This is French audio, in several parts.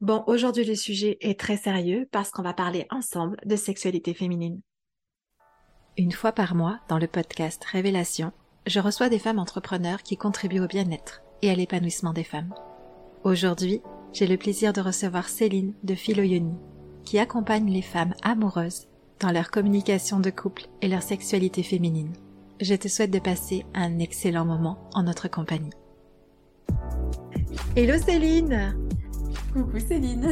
Bon, aujourd'hui le sujet est très sérieux parce qu'on va parler ensemble de sexualité féminine. Une fois par mois, dans le podcast Révélation, je reçois des femmes entrepreneurs qui contribuent au bien-être et à l'épanouissement des femmes. Aujourd'hui, j'ai le plaisir de recevoir Céline de Philoyoni, qui accompagne les femmes amoureuses dans leur communication de couple et leur sexualité féminine. Je te souhaite de passer un excellent moment en notre compagnie. Hello Céline Coucou Céline.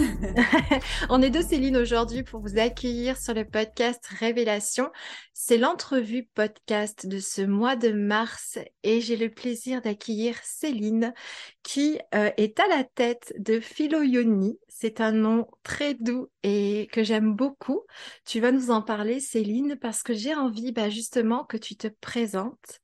On est deux Céline aujourd'hui pour vous accueillir sur le podcast Révélation. C'est l'entrevue podcast de ce mois de mars et j'ai le plaisir d'accueillir Céline qui euh, est à la tête de Philoyoni. C'est un nom très doux et que j'aime beaucoup. Tu vas nous en parler Céline parce que j'ai envie bah, justement que tu te présentes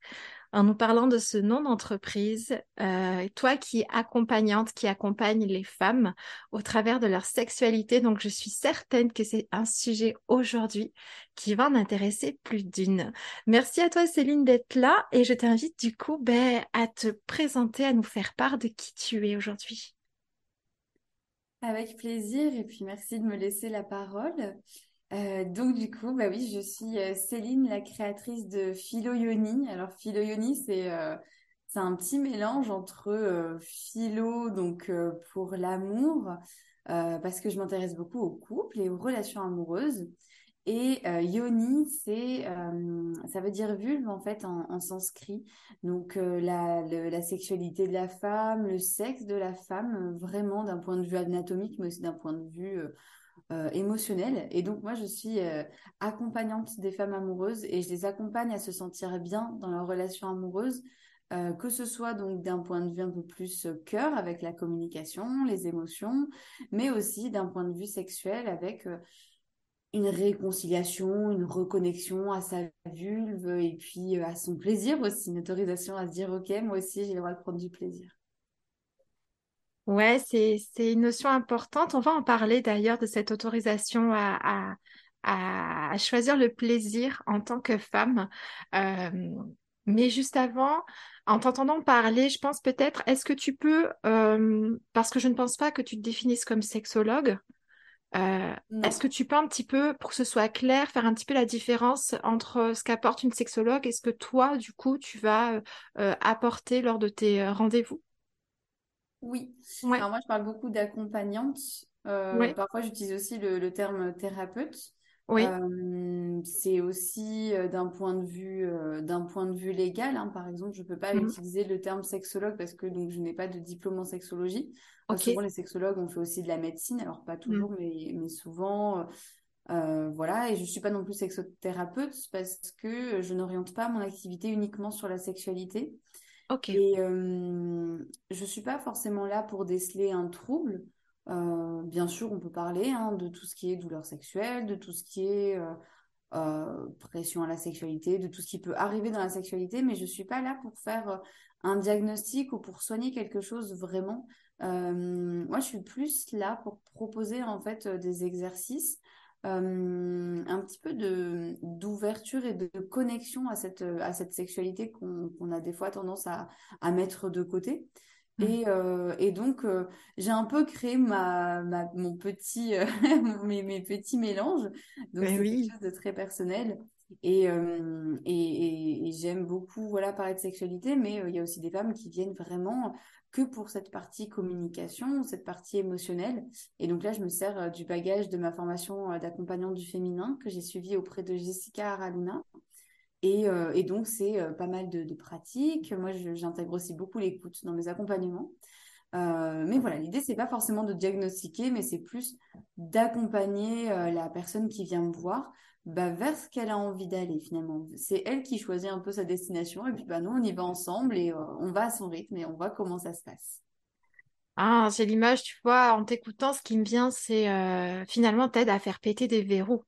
en nous parlant de ce nom d'entreprise, euh, toi qui es accompagnante, qui accompagne les femmes au travers de leur sexualité. Donc, je suis certaine que c'est un sujet aujourd'hui qui va en intéresser plus d'une. Merci à toi, Céline, d'être là et je t'invite du coup ben, à te présenter, à nous faire part de qui tu es aujourd'hui. Avec plaisir et puis merci de me laisser la parole. Euh, donc du coup, bah oui, je suis euh, Céline, la créatrice de Philoyoni. Alors Philoyoni, c'est euh, c'est un petit mélange entre philo, donc pour l'amour, parce que je m'intéresse beaucoup aux couples et aux relations amoureuses. Et yoni, ça veut dire vulve en fait en, en sanskrit. Donc la, la sexualité de la femme, le sexe de la femme, vraiment d'un point de vue anatomique, mais aussi d'un point de vue euh, émotionnelle. Et donc moi, je suis euh, accompagnante des femmes amoureuses et je les accompagne à se sentir bien dans leur relation amoureuse, euh, que ce soit donc d'un point de vue un peu plus cœur avec la communication, les émotions, mais aussi d'un point de vue sexuel avec une réconciliation, une reconnexion à sa vulve et puis à son plaisir aussi, une autorisation à se dire ok, moi aussi j'ai le droit de prendre du plaisir. Ouais, c'est, c'est une notion importante. On va en parler d'ailleurs de cette autorisation à, à, à choisir le plaisir en tant que femme. Euh, mais juste avant, en t'entendant parler, je pense peut-être, est-ce que tu peux, euh, parce que je ne pense pas que tu te définisses comme sexologue, euh, est-ce que tu peux un petit peu, pour que ce soit clair, faire un petit peu la différence entre ce qu'apporte une sexologue et ce que toi, du coup, tu vas apporter lors de tes rendez-vous? Oui. Alors moi, je parle beaucoup d'accompagnante. Euh, parfois, j'utilise aussi le, terme thérapeute. Oui. Euh, c'est aussi euh, d'un point de vue d'un point de vue légal. Hein. Par exemple, je ne peux pas mhm. utiliser le terme sexologue parce que donc je n'ai pas de diplôme en sexologie. souvent, les sexologues ont fait aussi de la médecine. Alors pas toujours, mhm. mais, mais souvent. voilà, et je ne suis pas non plus sexothérapeute parce que je n'oriente pas mon activité uniquement sur la sexualité. Euh, je suis pas forcément là pour déceler un trouble. Euh, bien sûr, on peut parler hein, de tout ce qui est douleur sexuelle, de tout ce qui est euh, euh, pression à la sexualité, de tout ce qui peut arriver dans la sexualité, mais je suis pas là pour faire un diagnostic ou pour soigner quelque chose vraiment. moi, je suis plus là pour proposer en fait des exercices un petit peu de d'ouverture et de connexion à cette à cette sexualité qu'on a des fois tendance à, à mettre de côté. Mmh. Et, euh, et, donc, euh, j'ai un peu créé ma, ma mon petit, mes, mes, petits mélanges. Donc, c'est quelque chose de très personnel. Et, et, et, j'aime beaucoup voilà, parler de sexualité, mais il y a aussi des femmes qui viennent vraiment que pour cette partie communication, cette partie émotionnelle. Et donc là, je me sers euh, du bagage de ma formation euh, d'accompagnante du féminin que j'ai suivi auprès de Jessica Araluna. Et, euh, donc, c'est pas mal de pratiques. Moi, j'intègre aussi beaucoup l'écoute dans mes accompagnements. Euh, mais voilà, l'idée, c'est pas forcément de diagnostiquer, mais c'est plus d'accompagner la personne qui vient me voir bah, vers ce qu'elle a envie d'aller finalement. C'est elle qui choisit un peu sa destination et puis bah, nous on y va ensemble et euh, on va à son rythme et on voit comment ça se passe. Ah, c'est l'image, tu vois, en t'écoutant, ce qui me vient, c'est euh, finalement t'aide à faire péter des verrous.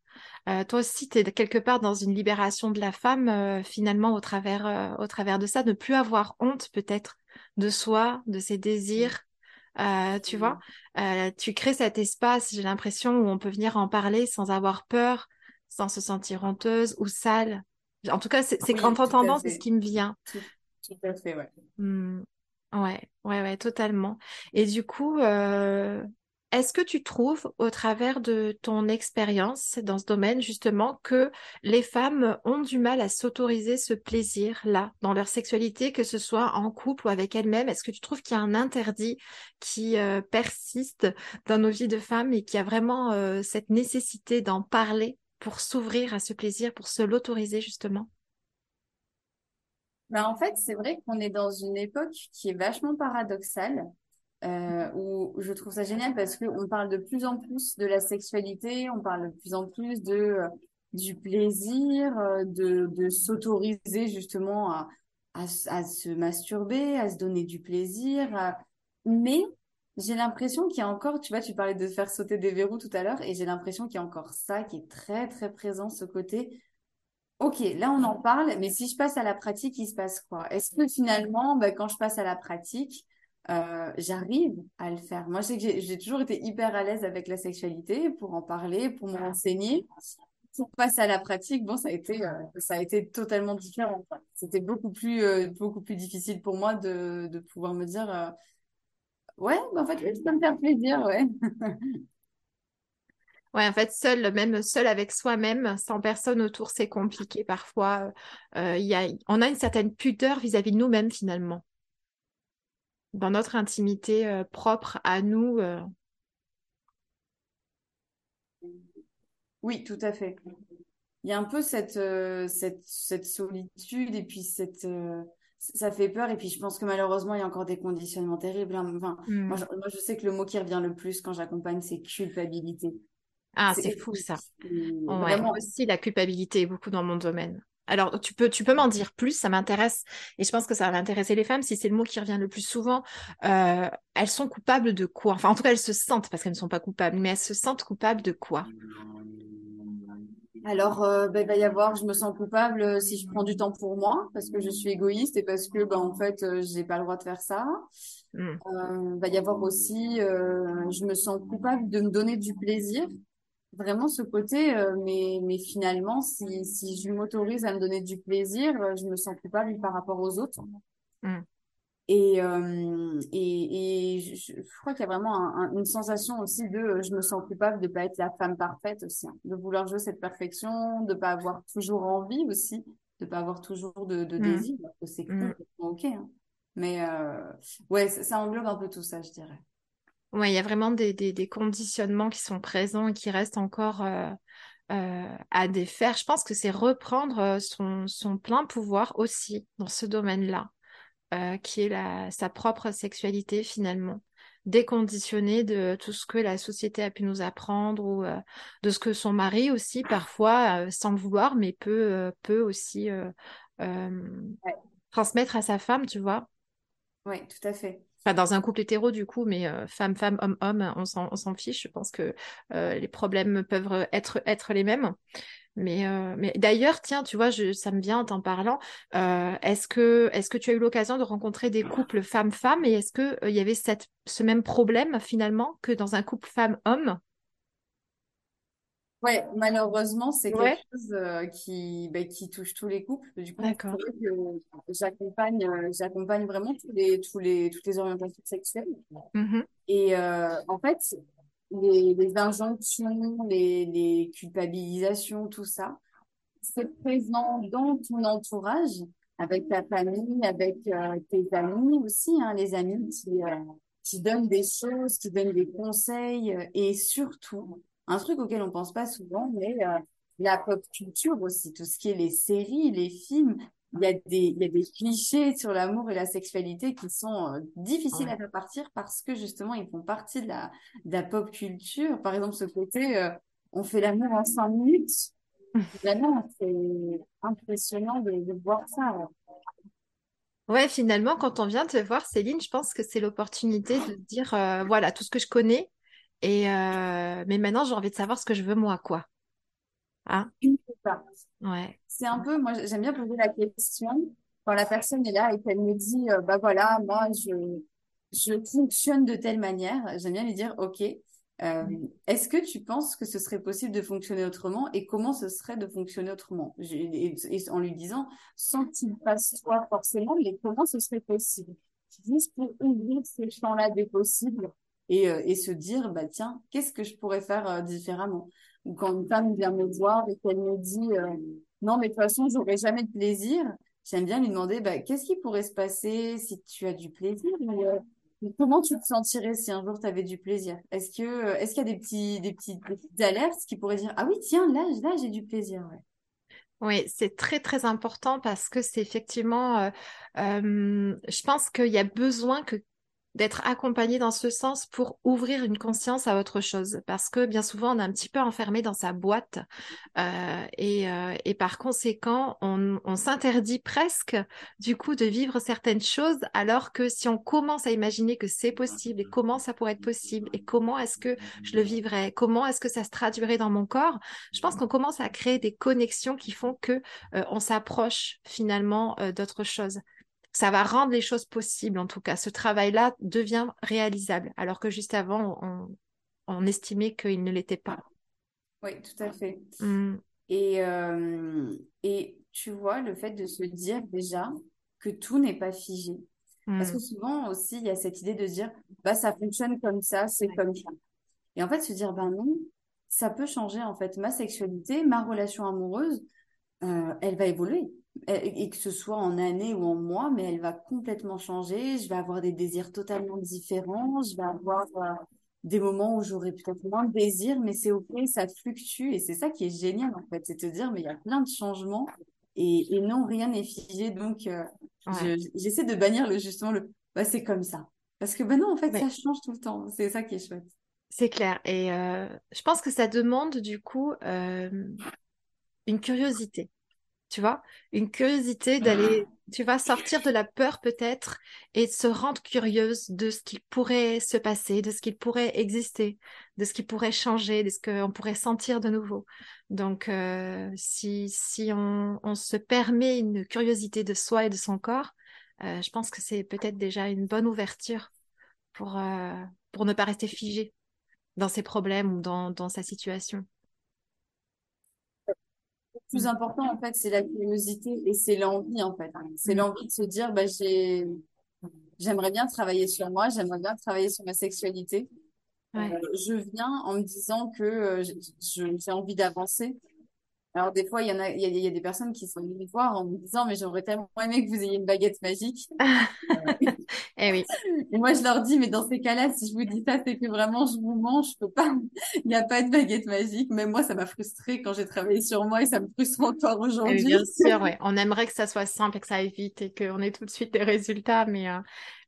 Euh, toi aussi, tu es quelque part dans une libération de la femme, finalement, au travers, au travers de ça, ne plus avoir honte peut-être de soi, de ses désirs. tu vois, tu crées cet espace, j'ai l'impression, où on peut venir en parler sans avoir peur, sans se sentir honteuse ou sale. En tout cas, c'est oui, en t'entendant, c'est ce qui me vient. Tout, à fait, ouais. Mmh. Ouais, ouais, ouais, totalement. Et du coup, euh, est-ce que tu trouves, au travers de ton expérience dans ce domaine, justement, que les femmes ont du mal à s'autoriser ce plaisir-là dans leur sexualité, que ce soit en couple ou avec elles-mêmes? Est-ce que tu trouves qu'il y a un interdit qui euh, persiste dans nos vies de femmes et qui a vraiment euh, cette nécessité d'en parler pour s'ouvrir à ce plaisir, pour se l'autoriser, justement? Ben, en fait, c'est vrai qu'on est dans une époque qui est vachement paradoxale euh, où je trouve ça génial parce qu'on parle de plus en plus de la sexualité, on parle de plus en plus de euh, du plaisir, euh, de, de s'autoriser justement à, à, se masturber, à se donner du plaisir. Mais j'ai l'impression qu'il y a encore, tu vois, tu parlais de faire sauter des verrous tout à l'heure, et j'ai l'impression qu'il y a encore ça qui est très très présent, ce côté. Ok, là on en parle, mais si je passe à la pratique, il se passe quoi? Est-ce que finalement, bah, quand je passe à la pratique, euh, j'arrive à le faire? Moi, je sais que j'ai toujours été hyper à l'aise avec la sexualité pour en parler, pour me renseigner. Pour passer à la pratique, bon, ça a été, euh, ça a été totalement différent. C'était beaucoup plus, euh, beaucoup plus difficile pour moi de, pouvoir me dire, ouais, bah, en fait, je peux me faire plaisir, ouais. Ouais, en fait, seul, même seul avec soi-même, sans personne autour, c'est compliqué. Parfois, y a, on a une certaine pudeur vis-à-vis -vis de nous-mêmes, finalement dans notre intimité euh, propre à nous. Euh. Oui, tout à fait. Il y a un peu cette, euh, cette, cette, solitude et puis cette, ça fait peur. Et puis je pense que malheureusement, il y a encore des conditionnements terribles. Hein. Enfin, mmh. moi, je, sais que le mot qui revient le plus quand j'accompagne, c'est culpabilité. Ah, c'est fou ça. Vraiment... aussi, la culpabilité beaucoup dans mon domaine. Alors, tu peux, tu peux m'en dire plus, ça m'intéresse. Et je pense que ça va intéresser les femmes, si c'est le mot qui revient le plus souvent. Euh, elles sont coupables de quoi? Enfin, en tout cas, elles se sentent, parce qu'elles ne sont pas coupables, mais elles se sentent coupables de quoi? Alors, euh, ben, il va y avoir, je me sens coupable euh, si je prends du temps pour moi, parce que je suis égoïste et parce que, ben, en fait, j'ai pas le droit de faire ça. Il mmh. va y avoir aussi, je me sens coupable de me donner du plaisir vraiment ce côté, euh, mais, mais finalement, si, si je m'autorise à me donner du plaisir, euh, je me sens coupable par rapport aux autres. Mm. Et, euh, et, et je, crois qu'il y a vraiment une sensation aussi de je me sens coupable de pas être la femme parfaite aussi, hein, de vouloir jouer cette perfection, de pas avoir toujours envie aussi, de pas avoir toujours de, de mm. désir. C'est mm. ok. Hein. Mais ouais, ça englobe un peu tout ça, je dirais. Il y a vraiment des, conditionnements qui sont présents et qui restent encore euh, euh, à défaire. Je pense que c'est reprendre euh, son, plein pouvoir aussi dans ce domaine-là, qui est sa propre sexualité finalement. Déconditionner de tout ce que la société a pu nous apprendre ou de ce que son mari aussi parfois sans le vouloir mais peut, peut aussi transmettre à sa femme tu vois. Oui tout à fait dans un couple hétéro du coup, mais euh, femme, femme, homme, homme, on s'en fiche. Je pense que euh, les problèmes peuvent être, être les mêmes. Mais, euh, mais d'ailleurs, tiens, tu vois, je, ça me vient en t'en parlant. est-ce que, est-ce que tu as eu l'occasion de rencontrer des couples femmes-femmes et est-ce qu'il il y avait cette, ce même problème finalement que dans un couple femme-homme Ouais, malheureusement, c'est quelque chose euh, qui, bah, qui touche tous les couples. Du coup, j'accompagne, euh, j'accompagne vraiment tous les, tous les, toutes les orientations sexuelles. Mmh Et euh, en fait, les, les injonctions, les, les culpabilisations, tout ça, c'est présent dans ton entourage, avec ta famille, avec tes amis aussi, hein, les amis qui, qui donnent des choses, qui donnent des conseils, et surtout, un truc auquel on pense pas souvent, mais euh, la pop culture aussi, tout ce qui est les séries, les films, il y a des, il y a des clichés sur l'amour et la sexualité qui sont euh, difficiles à faire partir parce que justement ils font partie de la, de la pop culture. Par exemple, ce côté, euh, on fait l'amour en cinq minutes. Vraiment, c'est impressionnant de, de, voir ça. Ouais, finalement, quand on vient te voir, Céline, je pense que c'est l'opportunité de dire, voilà, tout ce que je connais, et euh, mais maintenant, j'ai envie de savoir ce que je veux moi, quoi. Hein? Ouais. C'est un peu, moi, j'aime bien poser la question quand la personne est là et qu'elle me dit, euh, bah voilà, moi, je, je fonctionne de telle manière. J'aime bien lui dire, ok, euh, est-ce que tu penses que ce serait possible de fonctionner autrement et comment ce serait de fonctionner autrement? Et, en lui disant, sans qu'il passe toi forcément, mais comment ce serait possible? Juste pour ouvrir ces champs-là des possibles et, euh, et se dire, bah tiens, qu'est-ce que je pourrais faire euh, différemment? Ou quand une femme vient me voir et qu'elle me dit, non, mais de toute façon, j'aurai jamais de plaisir, j'aime bien lui demander, bah, qu'est-ce qui pourrait se passer si tu as du plaisir Comment tu te sentirais si un jour tu avais du plaisir? Est-ce que est-ce qu'il y a des petits des petites, petites alertes qui pourraient dire ah oui tiens là là j'ai du plaisir ouais? Oui, c'est très très important parce que c'est effectivement, euh, euh, je pense qu'il y a besoin que d'être accompagné dans ce sens pour ouvrir une conscience à autre chose. Parce que bien souvent, on est un petit peu enfermé dans sa boîte euh, et, euh, et, par conséquent, on, on s'interdit presque du coup de vivre certaines choses alors que si on commence à imaginer que c'est possible et comment ça pourrait être possible et comment est-ce que je le vivrais, comment est-ce que ça se traduirait dans mon corps, je pense qu'on commence à créer des connexions qui font que euh, on s'approche finalement d'autres choses ça va rendre les choses possibles, en tout cas. Ce travail-là devient réalisable, alors que juste avant, on, estimait qu'il ne l'était pas. Oui, tout à fait. Mmh. Et, euh, et tu vois, le fait de se dire déjà que tout n'est pas figé. Parce que mmh. souvent aussi, il y a cette idée de dire, bah, ça fonctionne comme ça, c'est comme ça. Et en fait, se dire, ben non, ça peut changer, en fait. Ma sexualité, ma relation amoureuse, euh, elle va évoluer et que ce soit en année ou en mois, mais elle va complètement changer. Je vais avoir des désirs totalement différents. Je vais avoir euh, des moments où j'aurai peut-être moins de désirs, mais c'est ok, ça fluctue. Et c'est ça qui est génial, en fait. C'est de dire, mais il y a plein de changements et, non, rien n'est figé. Donc, euh, j'essaie de bannir le, justement le, bah, c'est comme ça. Parce que, ben non, en fait, ça change tout le temps. C'est ça qui est chouette. C'est clair. Et euh, je pense que ça demande, du coup, une curiosité tu vois, une curiosité d'aller, tu vas sortir de la peur peut-être et se rendre curieuse de ce qui pourrait se passer, de ce qui pourrait exister, de ce qui pourrait changer, de ce qu'on pourrait sentir de nouveau. Donc, euh, si, si on, on, se permet une curiosité de soi et de son corps, euh, je pense que c'est peut-être déjà une bonne ouverture pour, euh, pour ne pas rester figé dans ses problèmes ou dans, dans sa situation plus mm. important, en fait, c'est la curiosité et c'est l'envie, en fait. C'est mm. l'envie de se dire, bah, j'ai, j'aimerais bien travailler sur moi, j'aimerais bien travailler sur ma sexualité. Euh, je viens en me disant que euh, j'ai envie d'avancer. Alors, des fois, il y en a, il y a, des personnes qui sont venues me voir en me disant, mais j'aurais tellement aimé que vous ayez une baguette magique. eh oui. Et moi, je leur dis, mais dans ces cas-là, si je vous dis ça, c'est que vraiment, je vous mens, je peux pas, il n'y a pas de baguette magique. Même moi, ça m'a frustrée quand j'ai travaillé sur moi et ça me frustre encore eh aujourd'hui. bien sûr, ouais. On aimerait que ça soit simple et que ça aille vite et qu'on ait tout de suite des résultats, mais, euh,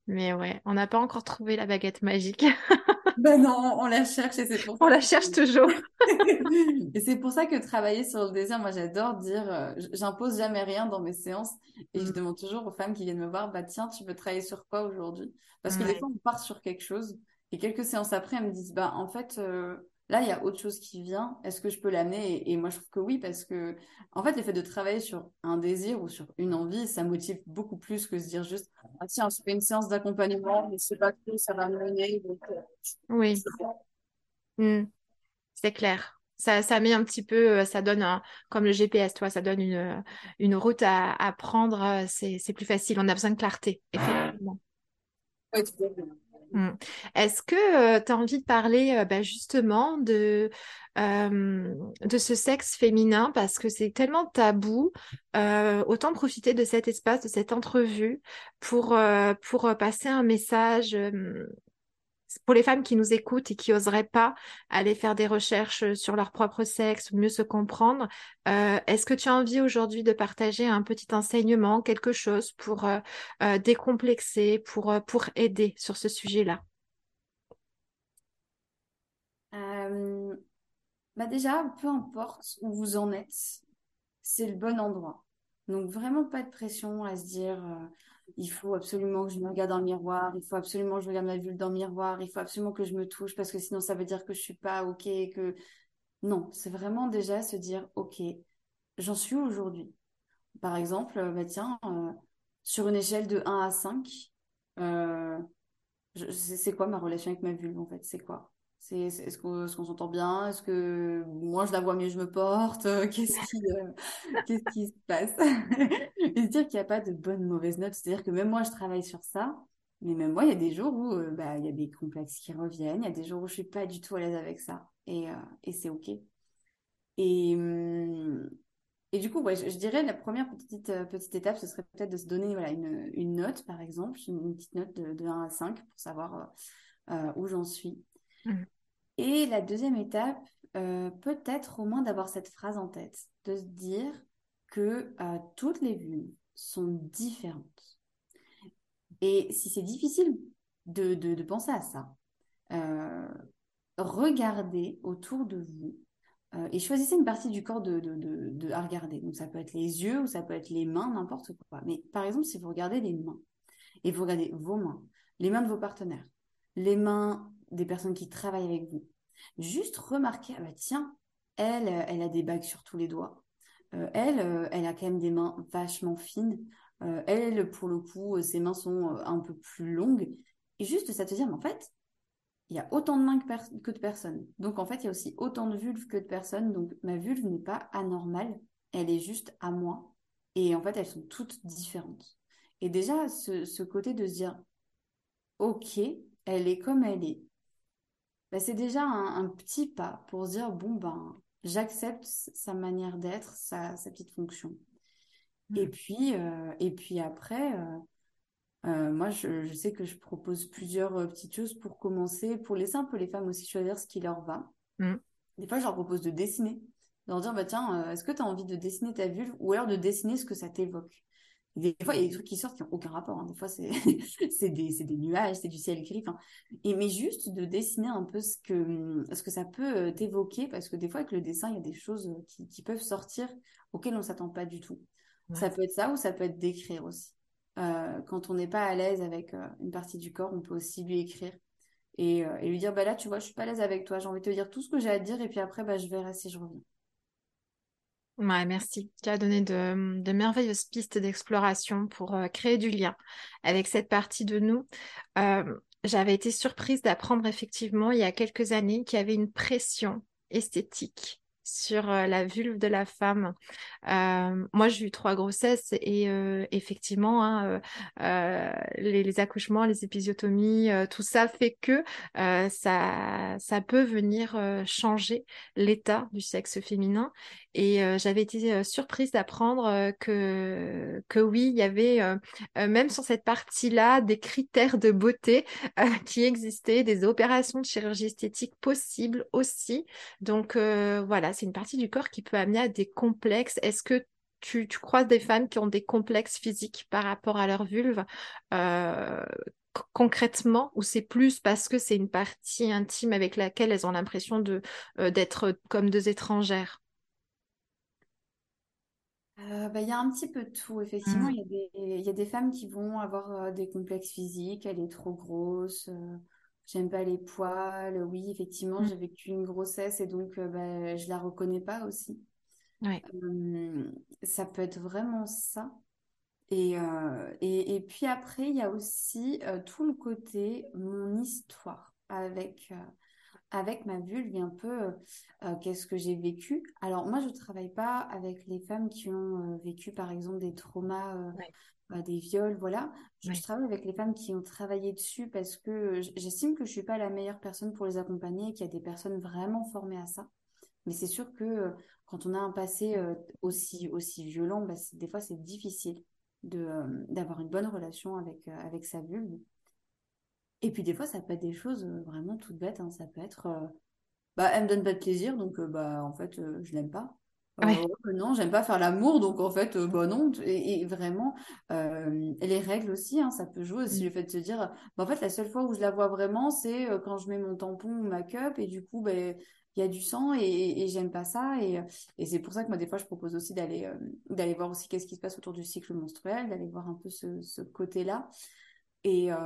mais ouais, on n'a pas encore trouvé la baguette magique. ben non, on la cherche et c'est pour ça. On la cherche toujours. et c'est pour ça que travailler sur le désir, moi j'adore dire, euh, j'impose jamais rien dans mes séances et je mm. demande toujours aux femmes qui viennent me voir, bah tiens, tu veux travailler sur quoi aujourd'hui? Parce que des fois on part sur quelque chose et quelques séances après, elles me disent, bah en fait, euh, là, il y a autre chose qui vient. Est-ce que je peux l'amener? Et, moi, je trouve que oui, parce que, en fait, le fait de travailler sur un désir ou sur une envie, ça motive beaucoup plus que se dire juste, ah tiens, je fais une séance d'accompagnement, mais je sais pas que ça va me mener. Euh, oui. Hmm. C'est clair. Ça, ça met un petit peu, euh, ça donne un, comme le GPS, toi, ça donne une, une route à, à prendre. C'est plus facile. On a besoin de clarté, effectivement. Oui, tout à fait. Mmh. Est-ce que tu as envie de parler bah, justement de, de ce sexe féminin? Parce que c'est tellement tabou Autant profiter de cet espace, de cette entrevue pour passer un message pour les femmes qui nous écoutent et qui oseraient pas aller faire des recherches sur leur propre sexe, mieux se comprendre, euh, est-ce que tu as envie aujourd'hui de partager un petit enseignement, quelque chose pour euh, euh, décomplexer, pour, pour aider sur ce sujet-là? Bah Déjà, peu importe où vous en êtes, c'est le bon endroit. Donc vraiment pas de pression à se dire il faut absolument que je me regarde dans le miroir, il faut absolument que je regarde ma vulve dans le miroir, il faut absolument que je me touche parce que sinon ça veut dire que je suis pas ok, que non, c'est vraiment déjà se dire ok, j'en suis aujourd'hui? Par exemple, bah tiens, euh, sur une échelle de 1 à 5, euh, c'est quoi ma relation avec ma vulve en fait? C'est quoi? Est-ce qu'on s'entend bien? Est-ce que moi je la vois mieux, je me porte? Qu'est-ce qui, euh, qu'est-ce qui se passe? Et dire qu'il n'y a pas de bonne mauvaise note, c'est-à-dire que même moi je travaille sur ça. Mais même moi, il y a des jours où bah, il y a des complexes qui reviennent, il y a des jours où je suis pas du tout à l'aise avec ça. Et, c'est OK. Et, hum, du coup, je, dirais la première petite, petite étape, ce serait peut-être de se donner une, note, par exemple, une, petite note de, de, 1 à 5 pour savoir où j'en suis. Et la deuxième étape, euh, peut-être au moins d'avoir cette phrase en tête, de se dire que euh, toutes les vues sont différentes. Et si c'est difficile de, de, penser à ça, euh, regardez autour de vous et choisissez une partie du corps de, de, à regarder. Donc ça peut être les yeux ou ça peut être les mains, n'importe quoi. Mais par exemple, si vous regardez les mains et vous regardez vos mains, les mains de vos partenaires, les mains des personnes qui travaillent avec vous, Juste remarquer, ah bah tiens, elle, euh, elle a des bagues sur tous les doigts. Euh, elle, euh, elle a quand même des mains vachement fines. elle, pour le coup, ses mains sont un peu plus longues. Et juste ça te dire, mais en fait, il y a autant de mains que, de personnes. Donc en fait, il y a aussi autant de vulves que de personnes. Donc ma vulve n'est pas anormale, elle est juste à moi. Et en fait, elles sont toutes différentes. Et déjà, ce, ce côté de se dire, ok, elle est comme elle est. Bah, c'est déjà un, petit pas pour se dire bon ben j'accepte sa manière d'être, sa, petite fonction. Et mmh. puis euh, et puis après, euh, euh, moi je, sais que je propose plusieurs petites choses pour commencer, pour laisser un peu les femmes aussi choisir ce qui leur va. Mmh. Des fois je leur propose de dessiner, de leur dire bah tiens est-ce que tu as envie de dessiner ta vulve ou alors de dessiner ce que ça t'évoque? Des fois, il y a des trucs qui sortent qui n'ont aucun rapport. Hein. Des fois, c'est des, des, nuages, c'est du ciel gris. Et, mais juste de dessiner un peu ce que, ce que ça peut euh, t'évoquer, parce que des fois, avec le dessin, il y a des choses euh, qui, qui peuvent sortir auxquelles on ne s'attend pas du tout. Ça peut être ça ou ça peut être d'écrire aussi. Euh, quand on n'est pas à l'aise avec une partie du corps, on peut aussi lui écrire et, et, lui dire bah là, tu vois, je suis pas à l'aise avec toi, j'ai envie de te dire tout ce que j'ai à te dire, et puis après, bah, je verrai si je reviens. Ouais, merci. Tu as donné de, merveilleuses pistes d'exploration pour euh, créer du lien avec cette partie de nous. Euh, j'avais été surprise d'apprendre effectivement il y a quelques années qu'il y avait une pression esthétique sur la vulve de la femme. Moi, j'ai eu trois grossesses et effectivement, hein, les, accouchements, les épisiotomies, tout ça fait que ça, ça peut venir changer l'état du sexe féminin. Et j'avais été surprise d'apprendre que, que oui, il y avait même sur cette partie-là des critères de beauté qui existaient, des opérations de chirurgie esthétique possibles aussi. Donc voilà, c'est une partie du corps qui peut amener à des complexes. Est-ce que tu, croises des femmes qui ont des complexes physiques par rapport à leur vulve euh, concrètement ou c'est plus parce que c'est une partie intime avec laquelle elles ont l'impression de euh, d'être comme deux étrangères? Euh, bah, il y a un petit peu de tout, effectivement. Mmh. Il y, a des femmes qui vont avoir des complexes physiques, elle est trop grosse, j'aime pas les poils. Oui, effectivement, mmh. j'ai vécu une grossesse et donc euh, bah, je la reconnais pas aussi. ça peut être vraiment ça. Et, euh, et, et, puis après, il y a aussi euh, tout le côté, mon histoire avec, avec ma vulve et un peu qu'est-ce que j'ai vécu. Alors moi, je travaille pas avec les femmes qui ont vécu, par exemple, des traumas bah, des viols, voilà. Je, travaille avec les femmes qui ont travaillé dessus parce que j'estime que je suis pas la meilleure personne pour les accompagner et qu'il y a des personnes vraiment formées à ça. Mais c'est sûr que euh, quand on a un passé euh, aussi, aussi violent, bah, des fois c'est difficile euh, d'avoir une bonne relation avec, avec sa vulve. Et puis des fois, ça peut être des choses vraiment toutes bêtes. Hein. Ça peut être, bah, elle me donne pas de plaisir, donc bah, en fait, je l'aime pas. Euh, non, j'aime pas faire l'amour, donc en fait, euh, bah non. Et, vraiment, euh, les règles aussi, hein, ça peut jouer aussi. Mmh. Le fait de se dire, bah, en fait, la seule fois où je la vois vraiment, c'est quand je mets mon tampon ou ma cup, et du coup, ben, il y a du sang et, j'aime pas ça. Et, c'est pour ça que moi, des fois, je propose aussi d'aller d'aller voir aussi qu'est-ce qui se passe autour du cycle menstruel, d'aller voir un peu ce, ce côté-là. Et, euh,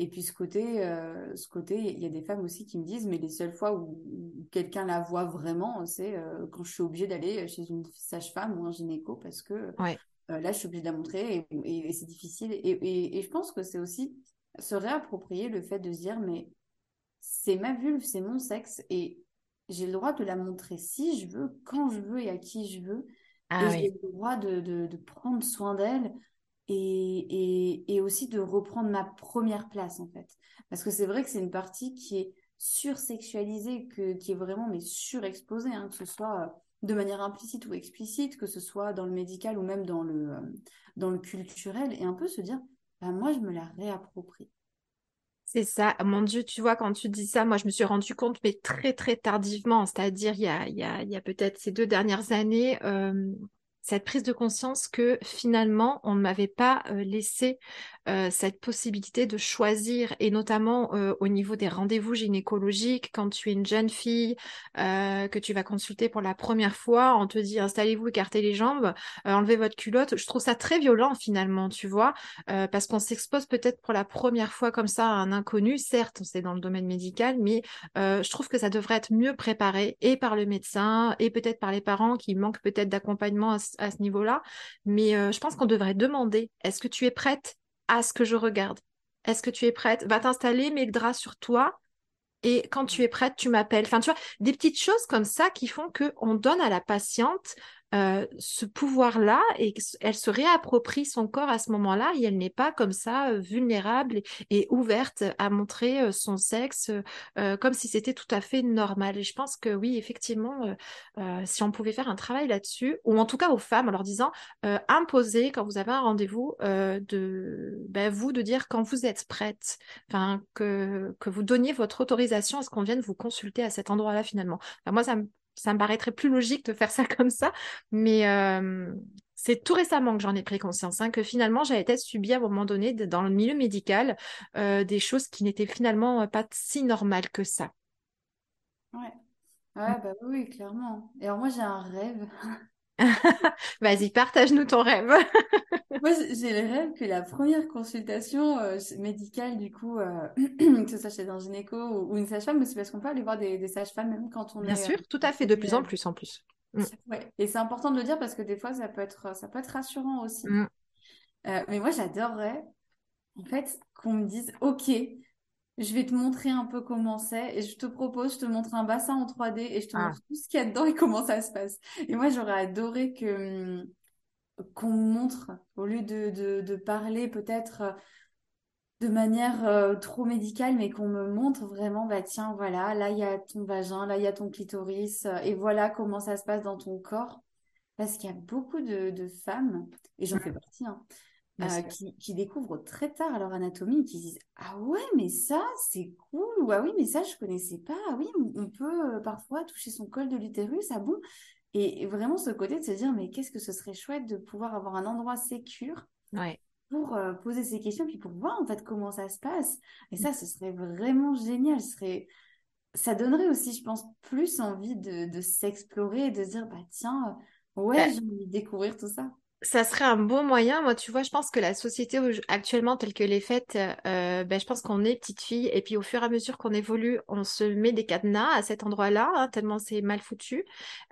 et puis ce côté, euh, ce côté, il y a des femmes aussi qui me disent, mais les seules fois où, quelqu'un la voit vraiment, c'est euh, quand je suis obligée d'aller chez une sage-femme ou un gynéco parce que là, je suis obligée de la montrer et, c'est difficile. Et, je pense que c'est aussi se réapproprier le fait de se dire, mais c'est ma vulve, c'est mon sexe et j'ai le droit de la montrer si je veux, quand je veux et à qui je veux. Ah et j'ai le droit de, de, de prendre soin d'elle et, et, aussi de reprendre ma première place en fait. Parce que c'est vrai que c'est une partie qui est sursexualisée, que, qui est vraiment mais surexposée, hein, que ce soit euh, de manière implicite ou explicite, que ce soit dans le médical ou même dans le, euh, dans le culturel, et un peu se dire, bah, moi je me la réapproprie. C'est ça, mon Dieu, tu vois, quand tu dis ça, moi je me suis rendu compte, mais très très tardivement, c'est-à-dire il y a, y a peut-être ces deux dernières années, euh, cette prise de conscience que finalement, on ne m'avait pas euh, laissé euh, cette possibilité de choisir, et notamment euh, au niveau des rendez-vous gynécologiques, quand tu es une jeune fille, que tu vas consulter pour la première fois, on te dit installez-vous, écartez les jambes, enlevez votre culotte. Je trouve ça très violent finalement, tu vois, parce qu'on s'expose peut-être pour la première fois comme ça à un inconnu. Certes, c'est dans le domaine médical, mais je trouve que ça devrait être mieux préparé et par le médecin et peut-être par les parents qui manquent peut-être d'accompagnement à, à ce niveau-là. Mais je pense qu'on devrait demander est-ce que tu es prête à ce que je regarde? Est-ce que tu es prête? Va t'installer, mets le drap sur toi. Et quand tu es prête, tu m'appelles. Enfin, tu vois, des petites choses comme ça qui font qu'on donne à la patiente euh, ce pouvoir-là et elle se réapproprie son corps à ce moment-là et elle n'est pas comme ça euh, vulnérable et, ouverte à montrer euh, son sexe comme si c'était tout à fait normal. Et je pense que oui, effectivement, si on pouvait faire un travail là-dessus, ou en tout cas aux femmes en leur disant imposer quand vous avez un rendez-vous de ben, vous de dire quand vous êtes prête, enfin que, que vous donniez votre autorisation à ce qu'on vienne vous consulter à cet endroit-là finalement. moi, ça me ça me paraîtrait plus logique de faire ça comme ça. Mais euh, c'est tout récemment que j'en ai pris conscience, hein, que finalement, j'avais peut-être subi à un moment donné, dans le milieu médical, euh, des choses qui n'étaient finalement pas si normales que ça. Ouais. Ouais, bah oui, clairement. Et alors moi, j'ai un rêve. Vas-y, partage-nous ton rêve. Moi, j'ai le rêve que la première consultation euh, médicale, du coup, euh, que ce soit chez un gynéco ou, une sage-femme, aussi parce qu'on peut aller voir des, sages-femmes même quand on Bien sûr, tout à fait, de plus en plus en plus. Mm. Ouais. Et c'est important de le dire parce que des fois, ça peut être, ça peut être rassurant aussi. Mm. Euh, mais moi, j'adorerais, en fait, qu'on me dise, OK, je vais te montrer un peu comment c'est et je te propose, je te montre un bassin en 3D et je te ah. montre tout ce qu'il y a dedans et comment ça se passe. Et moi, j'aurais adoré que hum, qu'on montre, au lieu de, de, parler peut-être euh, de manière euh, trop médicale, mais qu'on me montre vraiment, bah tiens, voilà, là il y a ton vagin, là il y a ton clitoris, euh, et voilà comment ça se passe dans ton corps. Parce qu'il y a beaucoup de, de femmes, et j'en fais partie, hein, euh, qui, découvrent très tard leur anatomie, qui disent ah ouais mais ça c'est cool! Ou ah oui mais ça je connaissais pas! Ah oui on, peut euh, parfois toucher son col de l'utérus ah bon? Et, vraiment ce côté de se dire mais qu'est-ce que ce serait chouette de pouvoir avoir un endroit sécure pour euh, poser ces questions puis pour voir en fait comment ça se passe. Et ça ce serait vraiment génial. Ce serait ça donnerait aussi je pense plus envie de, de s'explorer et de se dire bah tiens ouais bah j'ai envie de découvrir tout ça ça serait un bon moyen. Moi, tu vois, je pense que la société actuellement telle que est faite, euh, ben, je pense qu'on est petite fille et puis au fur et à mesure qu'on évolue, on se met des cadenas à cet endroit-là, hein, tellement c'est mal foutu.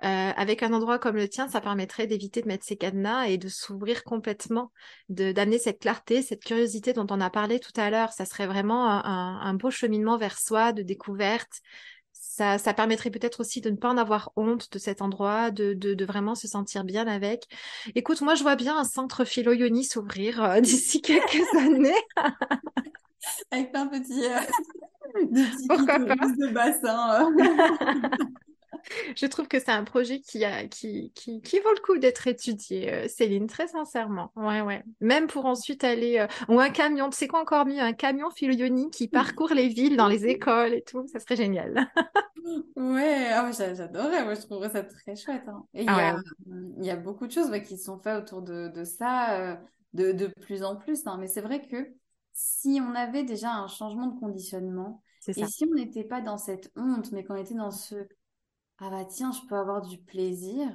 Euh, avec un endroit comme le tien, ça permettrait d'éviter de mettre ces cadenas et de s'ouvrir complètement, d'amener cette clarté, cette curiosité dont on a parlé tout à l'heure. Ça serait vraiment un, un beau cheminement vers soi, de découverte, ça, ça permettrait peut-être aussi de ne pas en avoir honte de cet endroit, de, de, de, vraiment se sentir bien avec. Écoute, moi, je vois bien un centre philo-yoni s'ouvrir euh, d'ici quelques années. avec plein de petits, euh, de Pourquoi pas? de bassin. Je trouve que c'est un projet qui, a, qui, qui, qui vaut le coup d'être étudié, euh, Céline, très sincèrement. Ouais, ouais. Même pour ensuite aller. Euh, ou un camion, tu sais quoi encore mieux Un camion Filioni qui parcourt les villes dans les écoles et tout, ça serait génial. ouais, ah, j'adorerais, moi je trouverais ça très chouette. Hein. Et il y, a, y, a beaucoup de choses qui sont faites autour de, de ça, euh, de, de, plus en plus. Hein. Mais c'est vrai que si on avait déjà un changement de conditionnement, et si on n'était pas dans cette honte, mais qu'on était dans ce ah bah tiens, je peux avoir du plaisir,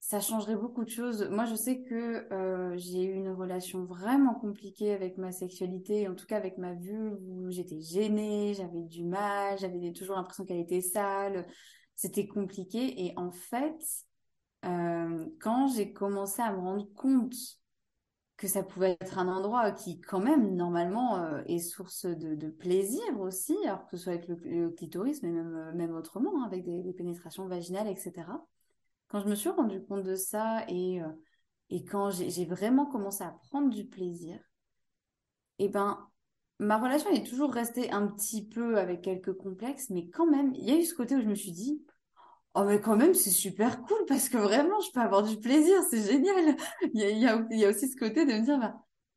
ça changerait beaucoup de choses. Moi, je sais que euh, j'ai eu une relation vraiment compliquée avec ma sexualité, en tout cas avec ma vue, où j'étais gênée, j'avais du mal, j'avais toujours l'impression qu'elle était sale, c'était compliqué. Et en fait, euh, quand j'ai commencé à me rendre compte que ça pouvait être un endroit qui, quand même, normalement, euh, est source de, plaisir aussi, alors que ce soit avec le, clitoris, mais même, euh, autrement, hein, avec des, pénétrations vaginales, etc. Quand je me suis rendu compte de ça et, euh, Et quand j'ai vraiment commencé à prendre du plaisir, eh ben, ma relation est toujours restée un petit peu avec quelques complexes, mais quand même, il y a eu ce côté où je me suis dit, oh mais quand même, c'est super cool parce que vraiment, je peux avoir du plaisir, c'est génial. Il y a, aussi ce côté de me dire, bah,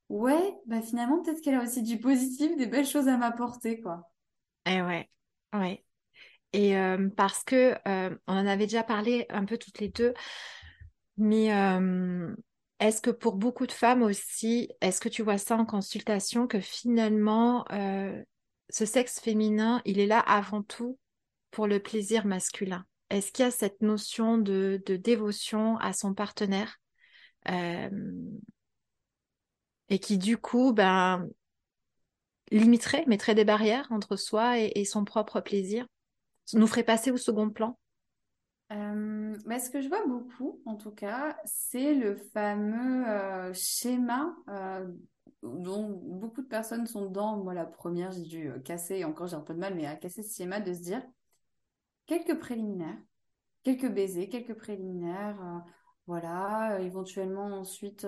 ouais, bah finalement, peut-être qu'elle a aussi du positif, des belles choses à m'apporter, quoi. Eh ouais, ouais. Et euh, parce que euh, on en avait déjà parlé un peu toutes les deux, mais euh, est-ce que pour beaucoup de femmes aussi, est-ce que tu vois ça en consultation que finalement ce sexe féminin, il est là avant tout pour le plaisir masculin? Est-ce qu'il y a cette notion de, dévotion à son partenaire et qui du coup, ben, limiterait, mettrait des barrières entre soi et son propre plaisir nous ferait passer au second plan? Euh, bah, ce que je vois beaucoup, en tout cas, c'est le fameux euh, schéma euh, dont beaucoup de personnes sont dedans. Moi, la première, j'ai dû casser, encore j'ai un peu de mal, mais à casser ce schéma de se dire quelques préliminaires, quelques baisers, quelques préliminaires, voilà, éventuellement ensuite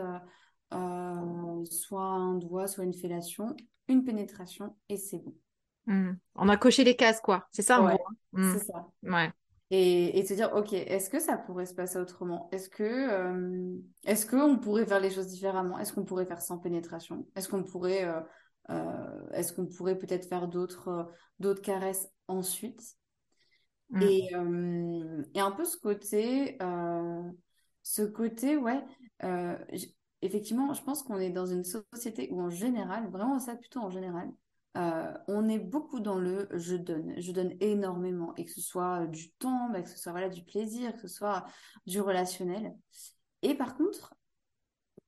soit un doigt, soit une fellation, une pénétration, et c'est bon. Mmh. On a coché les cases, quoi. C'est ça, en gros. Hein. Mmh. C'est ça. Ouais. Et, et se dire, OK, est-ce que ça pourrait se passer autrement? Est-ce que euh, est-ce qu'on pourrait faire les choses différemment? Est-ce qu'on pourrait faire sans pénétration? Est-ce qu'on pourrait euh, euh, est-ce qu'on pourrait peut-être faire d'autres d'autres caresses ensuite? Mmh. et, et un peu ce côté ce côté ouais effectivement je pense qu'on est dans une société où en général vraiment ça plutôt en général euh, on est beaucoup dans le je donne, je donne énormément, et que ce soit du temps, bah, que ce soit voilà, du plaisir, que ce soit du relationnel. Et par contre,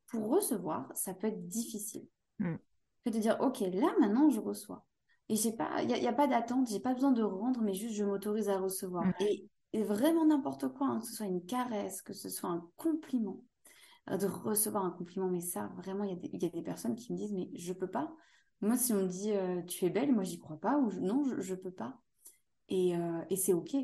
pour recevoir, ça peut être difficile. Mm. Que de dire, ok, là maintenant je reçois. Et il n'y a, a, pas d'attente, j'ai pas besoin de rendre, mais juste je m'autorise à recevoir. Et, vraiment n'importe quoi, hein, que ce soit une caresse, que ce soit un compliment, euh, de recevoir un compliment, mais ça, vraiment, il y, y, a des personnes qui me disent, mais je peux pas, moi, si on me dit euh, tu es belle, moi j'y crois pas ou non, je, ne peux pas. Et, euh, et c'est ok.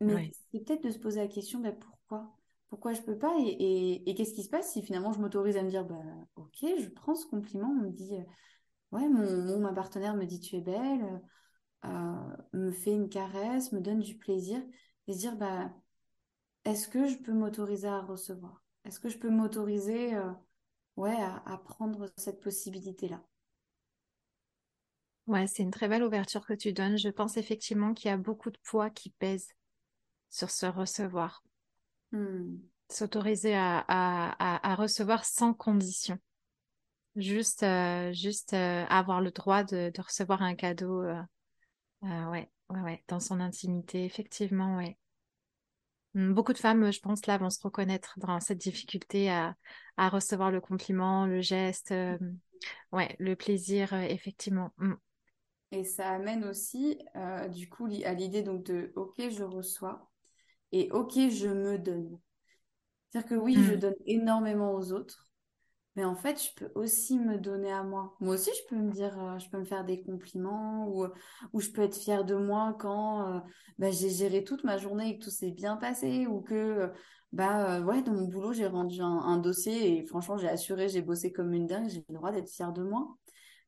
Mais c'est peut-être de se poser la question bah, pourquoi? Pourquoi je peux pas? Et, et, qu'est-ce qui se passe si finalement je m'autorise à me dire bah, ok, je prends ce compliment, on me dit euh, ouais, mon, mon, ma partenaire me dit tu es belle, me fait une caresse, me donne du plaisir, et se dire bah, est-ce que je peux m'autoriser à recevoir? Est-ce que je peux m'autoriser ouais, à prendre cette possibilité-là? Ouais, c'est une très belle ouverture que tu donnes. Je pense effectivement qu'il y a beaucoup de poids qui pèse sur ce recevoir. Hmm. S'autoriser à, recevoir sans condition. Juste, euh, juste euh, avoir le droit de, recevoir un cadeau. Euh, ouais, ouais, ouais, dans son intimité, effectivement, ouais. Hmm, beaucoup de femmes, je pense, là, vont se reconnaître dans cette difficulté à, recevoir le compliment, le geste, ouais, le plaisir, effectivement. Hmm. Et ça amène aussi, euh, du coup, à l'idée donc de OK, je reçois et OK, je me donne. C'est-à-dire que oui, je mm. donne énormément aux autres, mais en fait, je peux aussi me donner à moi. Moi aussi, je peux me dire, euh, je peux me faire des compliments ou, ou je peux être fière de moi quand euh, bah, j'ai géré toute ma journée et que tout s'est bien passé ou que bah ouais, dans mon boulot, j'ai rendu un, un, dossier et franchement, j'ai assuré, j'ai bossé comme une dingue, j'ai le droit d'être fière de moi.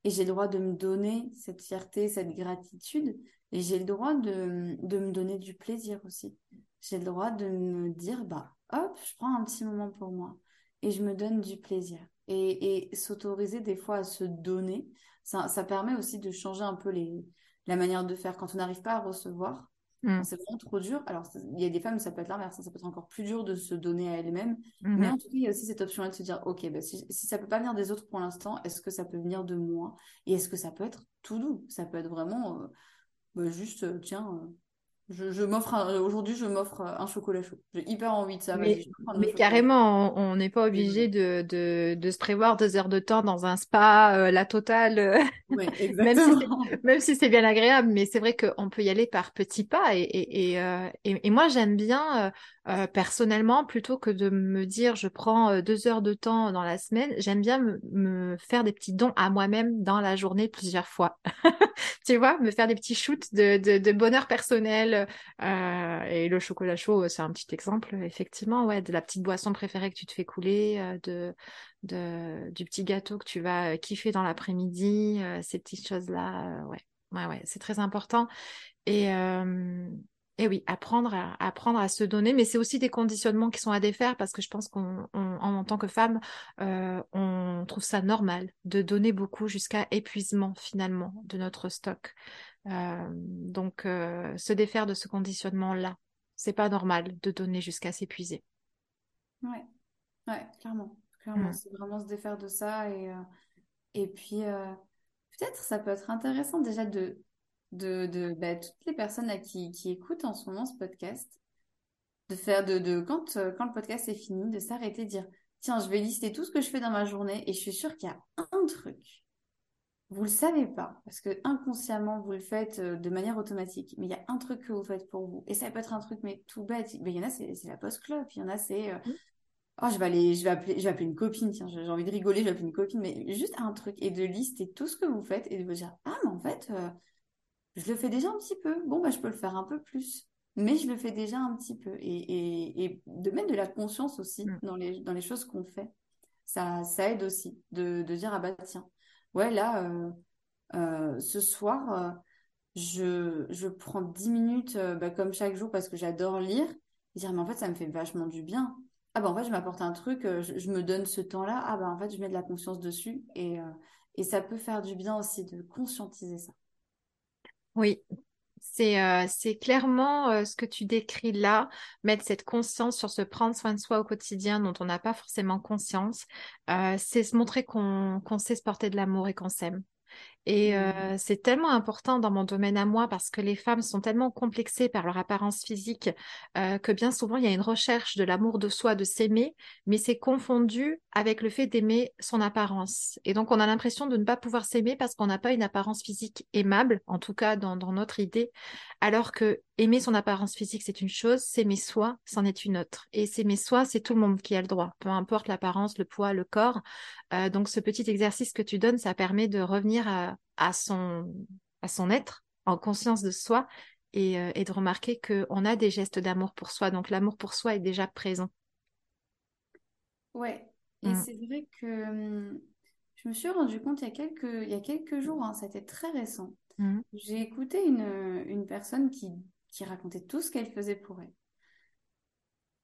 Et j'ai le droit de me donner cette fierté, cette gratitude. Et j'ai le droit de, de, me donner du plaisir aussi. J'ai le droit de me dire, bah, hop, je prends un petit moment pour moi. Et je me donne du plaisir. Et, et s'autoriser des fois à se donner, ça, ça permet aussi de changer un peu les, la manière de faire. Quand on n'arrive pas à recevoir, Mm. C'est vraiment trop dur. Alors, il y a des femmes, ça peut être l'inverse, hein. ça peut être encore plus dur de se donner à elles-mêmes. Mais mm-hmm. en tout cas, il y a aussi cette option-là de se dire, OK, bah, si, si, ça peut pas venir des autres pour l'instant, est-ce que ça peut venir de moi? Et est-ce que ça peut être tout doux? Ça peut être vraiment euh, bah, juste, euh, tiens, euh, je, m'offre aujourd'hui, je m'offre un chocolat chaud. J'ai hyper envie de ça. Mais, carrément, on n'est pas obligé de, de, se prévoir deux heures de temps dans un spa, euh, la totale. Euh, même si c'est bien agréable, mais c'est vrai qu'on peut y aller par petits pas. Et, et, et, euh, et moi, j'aime bien personnellement, plutôt que de me dire je prends deux heures de temps dans la semaine, j'aime bien me, me, faire des petits dons à moi-même dans la journée plusieurs fois. tu vois, me faire des petits shoots de, de bonheur personnel Euh, et le chocolat chaud, c'est un petit exemple, effectivement, ouais, de la petite boisson préférée que tu te fais couler, euh, de, du petit gâteau que tu vas kiffer dans l'après-midi, ces petites choses-là, ouais. Ouais, ouais, c'est très important. Et, et oui, apprendre à, apprendre à se donner, mais c'est aussi des conditionnements qui sont à défaire parce que je pense qu'en en tant que femme, euh, on trouve ça normal de donner beaucoup jusqu'à épuisement finalement de notre stock. Euh, donc, euh, se défaire de ce conditionnement-là, c'est pas normal de donner jusqu'à s'épuiser. Ouais, ouais, clairement, clairement, mmh. c'est vraiment se défaire de ça et et puis peut-être ça peut être intéressant déjà de de, de bah, toutes les personnes qui, qui écoutent en ce moment ce podcast, de faire de, de quand, euh, quand le podcast est fini, de s'arrêter, dire tiens, je vais lister tout ce que je fais dans ma journée et je suis sûre qu'il y a un truc. Vous le savez pas parce que inconsciemment vous le faites euh, de manière automatique, mais il y a un truc que vous faites pour vous et ça peut être un truc mais tout bête. Mais il y en a c'est la post club, il y en a c'est euh, mmh. oh je vais aller je vais appeler je vais appeler une copine tiens j'ai envie de rigoler je vais appeler une copine mais juste un truc et de lister tout ce que vous faites et de vous dire ah mais en fait je le fais déjà un petit peu. Bon, bah, je peux le faire un peu plus. Mais je le fais déjà un petit peu. Et, et, de mettre de la conscience aussi mm. dans, les, dans les choses qu'on fait. Ça, ça aide aussi de, de, dire, ah bah tiens, ouais, là, euh, euh, ce soir, euh, je, je prends 10 minutes, bah, comme chaque jour, parce que j'adore lire. Et dire, mais en fait, ça me fait vachement du bien. Ah bah en fait, je m'apporte un truc, je, me donne ce temps-là. Ah bah en fait, je mets de la conscience dessus. Et, et ça peut faire du bien aussi de conscientiser ça. Oui, c'est euh, clairement euh, ce que tu décris là, mettre cette conscience sur se prendre soin de soi au quotidien dont on n'a pas forcément conscience. Euh, c'est se montrer qu'on sait se porter de l'amour et qu'on s'aime. Et mmh. euh, c'est tellement important dans mon domaine à moi parce que les femmes sont tellement complexées par leur apparence physique euh, que bien souvent il y a une recherche de l'amour de soi, de s'aimer, mais c'est confondu avec le fait d'aimer son apparence. Et donc on a l'impression de ne pas pouvoir s'aimer parce qu'on n'a pas une apparence physique aimable, en tout cas dans, dans notre idée, alors que aimer son apparence physique c'est une chose, s'aimer soi c'en est une autre. Et s'aimer soi c'est tout le monde qui a le droit, peu importe l'apparence, le poids, le corps. Euh, donc ce petit exercice que tu donnes, ça permet de revenir à à son, à son être, en conscience de soi, et, euh, et de remarquer qu'on a des gestes d'amour pour soi. Donc l'amour pour soi est déjà présent. Ouais, et mm. c'est vrai que je me suis rendu compte il y a quelques, il y a quelques jours, hein, c'était très récent. Mm. J'ai écouté une, une personne qui, qui racontait tout ce qu'elle faisait pour elle.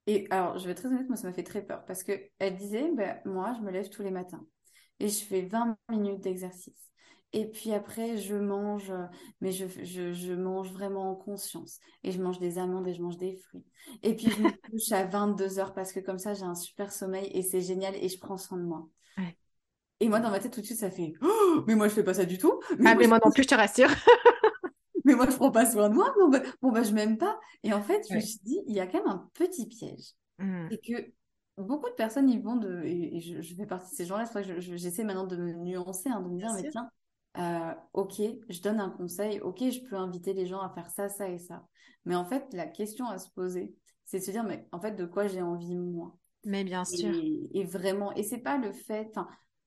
Et alors, je vais être très honnête, moi, ça m'a fait très peur parce qu'elle disait, ben, moi, je me lève tous les matins et je fais 20 minutes d'exercice. Et puis après, je mange, mais je, je, je, mange vraiment en conscience. Et je mange des amandes et je mange des fruits. Et puis, je me couche à 22 heures parce que comme ça, j'ai un super sommeil et c'est génial et je prends soin de moi. Et moi, dans ma tête, tout de suite, ça fait oh, Mais moi, je fais pas ça du tout. Mais ah, moi, mais moi non plus, je te rassure. mais moi, je prends pas soin de moi. Bon, bah, bon, bah je m'aime pas. Et en fait, je me suis dit Il y a quand même un petit piège. Mmh. C'est que beaucoup de personnes, ils vont de. Et, je, fais partie de ces gens-là. C'est vrai que j'essaie maintenant de me nuancer, hein, de me dire Mais tiens euh, ok, je donne un conseil, ok, je peux inviter les gens à faire ça, ça et ça. Mais en fait, la question à se poser, c'est de se dire, mais en fait, de quoi j'ai envie moi? Mais bien sûr. Et, vraiment, et c'est pas le fait,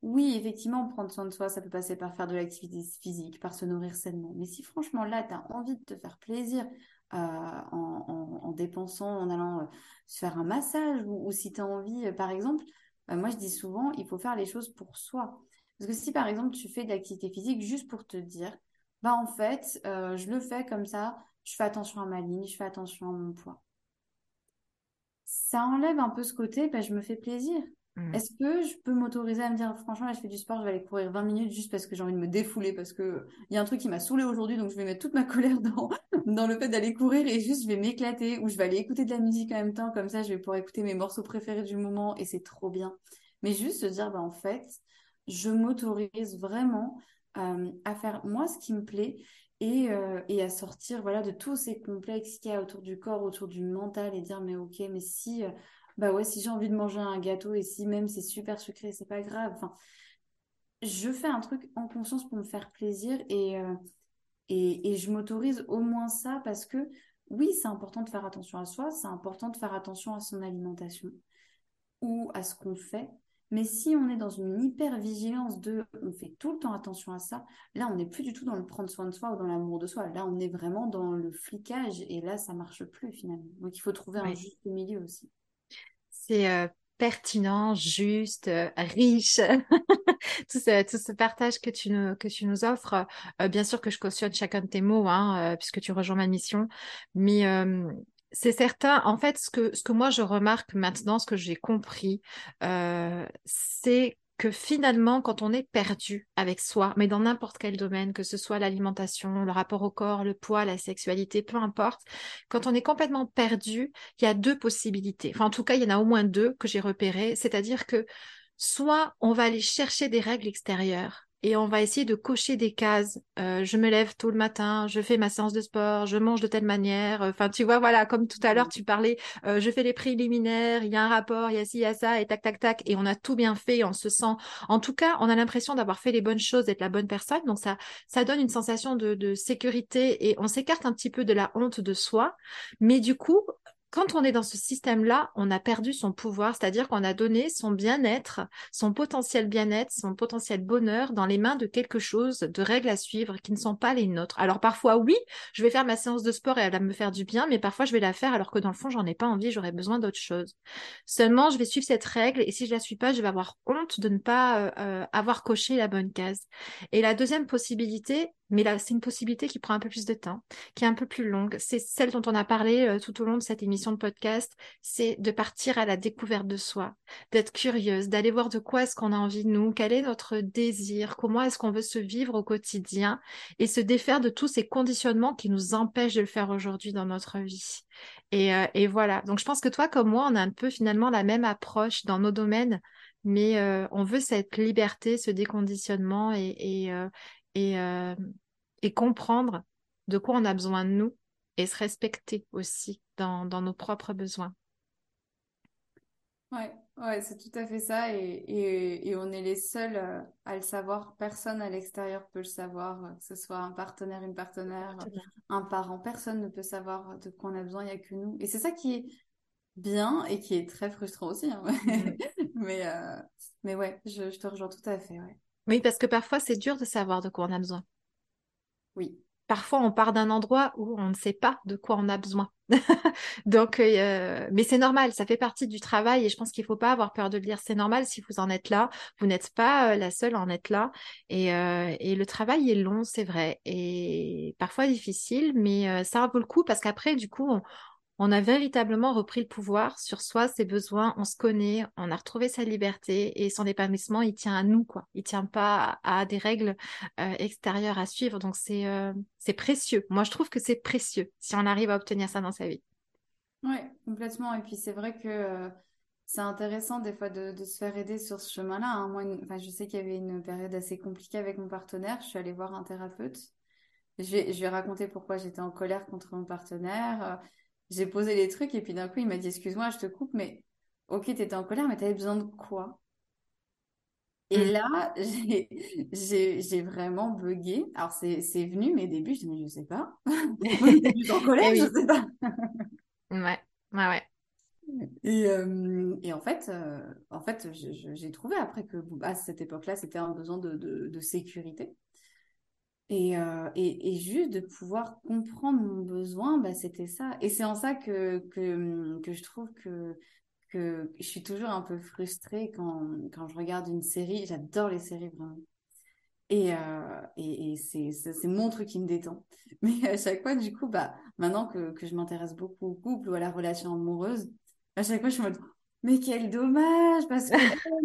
oui, effectivement, prendre soin de soi, ça peut passer par faire de l'activité physique, par se nourrir sainement. Mais si franchement, là, tu as envie de te faire plaisir euh, en, dépensant, en allant euh, se faire un massage, ou, si tu as envie, par exemple, moi, je dis souvent, il faut faire les choses pour soi. Parce que si par exemple tu fais de l'activité physique juste pour te dire, bah en fait, euh, je le fais comme ça, je fais attention à ma ligne, je fais attention à mon poids. Ça enlève un peu ce côté, bah, je me fais plaisir. Mmh. Est-ce que je peux m'autoriser à me dire, franchement, là, je fais du sport, je vais aller courir 20 minutes juste parce que j'ai envie de me défouler, parce qu'il y a un truc qui m'a saoulé aujourd'hui, donc je vais mettre toute ma colère dans, dans le fait d'aller courir et juste je vais m'éclater, ou je vais aller écouter de la musique en même temps, comme ça, je vais pouvoir écouter mes morceaux préférés du moment et c'est trop bien. Mais juste se dire, bah, en fait, je m'autorise vraiment euh, à faire moi ce qui me plaît et, euh, et, à sortir voilà de tous ces complexes qu'il y a autour du corps, autour du mental et dire mais ok mais si euh, bah ouais si j'ai envie de manger un gâteau et si même c'est super sucré c'est pas grave enfin je fais un truc en conscience pour me faire plaisir et et, et je m'autorise au moins ça parce que oui c'est important de faire attention à soi c'est important de faire attention à son alimentation ou à ce qu'on fait Mais si on est dans une hyper vigilance de on fait tout le temps attention à ça, là on n'est plus du tout dans le prendre soin de soi ou dans l'amour de soi. Là on est vraiment dans le flicage et là ça marche plus finalement. Donc il faut trouver un juste milieu aussi. C'est euh, pertinent, juste, euh, riche. tout, ce, partage que tu nous, offres. Euh, bien sûr que je cautionne chacun de tes mots, hein, puisque tu rejoins ma mission. Mais c'est certain. En fait, ce que, ce que moi je remarque maintenant, ce que j'ai compris, c'est que finalement, quand on est perdu avec soi, mais dans n'importe quel domaine, que ce soit l'alimentation, le rapport au corps, le poids, la sexualité, peu importe, quand on est complètement perdu, il y a deux possibilités. Enfin, en tout cas, il y en a au moins deux que j'ai repérées. C'est-à-dire que soit on va aller chercher des règles extérieures et on va essayer de cocher des cases. Euh, je me lève tôt le matin, je fais ma séance de sport, je mange de telle manière. Enfin, tu vois, voilà, comme tout à l'heure, tu parlais, euh, je fais les préliminaires, il y a un rapport, il y a ci, il y a ça, et tac, tac, tac, et on a tout bien fait, on se sent, en tout cas, on a l'impression d'avoir fait les bonnes choses, d'être la bonne personne. Donc ça, ça donne une sensation de, de sécurité et on s'écarte un petit peu de la honte de soi. Mais du coup, quand on est dans ce système-là, on a perdu son pouvoir, c'est-à-dire qu'on a donné son bien-être, son potentiel bien-être, son potentiel bonheur dans les mains de quelque chose, de règles à suivre qui ne sont pas les nôtres. Alors parfois, oui, je vais faire ma séance de sport et elle va me faire du bien, mais parfois je vais la faire alors que dans le fond, j'en ai pas envie, j'aurais besoin d'autre chose. Seulement, je vais suivre cette règle et si je la suis pas, je vais avoir honte de ne pas euh, euh, avoir coché la bonne case. Et la deuxième possibilité, mais là, c'est une possibilité qui prend un peu plus de temps, qui est un peu plus longue. C'est celle dont on a parlé euh, tout au long de cette émission de podcast, c'est de partir à la découverte de soi, d'être curieuse, d'aller voir de quoi est-ce qu'on a envie de nous, quel est notre désir, comment est-ce qu'on veut se vivre au quotidien? Et se défaire de tous ces conditionnements qui nous empêchent de le faire aujourd'hui dans notre vie. Et, euh, voilà. Donc, je pense que toi, comme moi, on a un peu finalement la même approche dans nos domaines mais euh, on veut cette liberté, ce déconditionnement et, et, comprendre de quoi on a besoin de nous et se respecter aussi dans, nos propres besoins. Ouais, ouais c'est tout à fait ça. Et, on est les seuls euh, à le savoir. Personne à l'extérieur peut le savoir, euh, que ce soit un partenaire, une partenaire, un parent. Personne ne peut savoir de quoi on a besoin, il n'y a que nous. Et c'est ça qui est bien et qui est très frustrant aussi. Hein. Mm. mais, mais ouais, je, je, te rejoins tout à fait. Ouais. Oui, parce que parfois, c'est dur de savoir de quoi on a besoin. Oui. Parfois, on part d'un endroit où on ne sait pas de quoi on a besoin. Donc, euh, mais c'est normal, ça fait partie du travail et je pense qu'il ne faut pas avoir peur de le dire. C'est normal si vous en êtes là. Vous n'êtes pas euh, la seule à en être là. Et, euh, et le travail est long, c'est vrai, et parfois difficile, mais ça vaut le coup parce qu'après, du coup, on, on a véritablement repris le pouvoir sur soi, ses besoins, on se connaît, on a retrouvé sa liberté et son épanouissement, il tient à nous, quoi. Il tient pas à, des règles euh, extérieures à suivre. Donc c'est euh, c'est précieux. Moi, je trouve que c'est précieux si on arrive à obtenir ça dans sa vie. Oui, complètement. Et puis c'est vrai que euh, c'est intéressant des fois de, se faire aider sur ce chemin-là. Hein. Moi, je sais qu'il y avait une période assez compliquée avec mon partenaire. Je suis allée voir un thérapeute. Je vais, je vais raconter pourquoi j'étais en colère contre mon partenaire j'ai posé les trucs et puis d'un coup, il m'a dit Excuse-moi, je te coupe, mais ok, t'étais en colère, mais t'avais besoin de quoi? Et mm. là, j'ai vraiment bugué. Alors, c'est venu, mais au début, je dis Mais je sais pas. J'étais en colère, eh je sais pas. ouais, ouais, ouais. Et, euh, et, en fait, euh, en fait j'ai trouvé après que à cette époque-là, c'était un besoin de, de, de sécurité. Euh, et, et, juste de pouvoir comprendre mon besoin, bah, c'était ça. Et c'est en ça que, que, que, je trouve que, que je suis toujours un peu frustrée quand, quand je regarde une série. J'adore les séries vraiment. Et, euh, et, c'est mon truc qui me détend. Mais à chaque fois, du coup, bah, maintenant que, que je m'intéresse beaucoup au couple ou à la relation amoureuse, à chaque fois, je me dis, mais quel dommage, parce qu'elle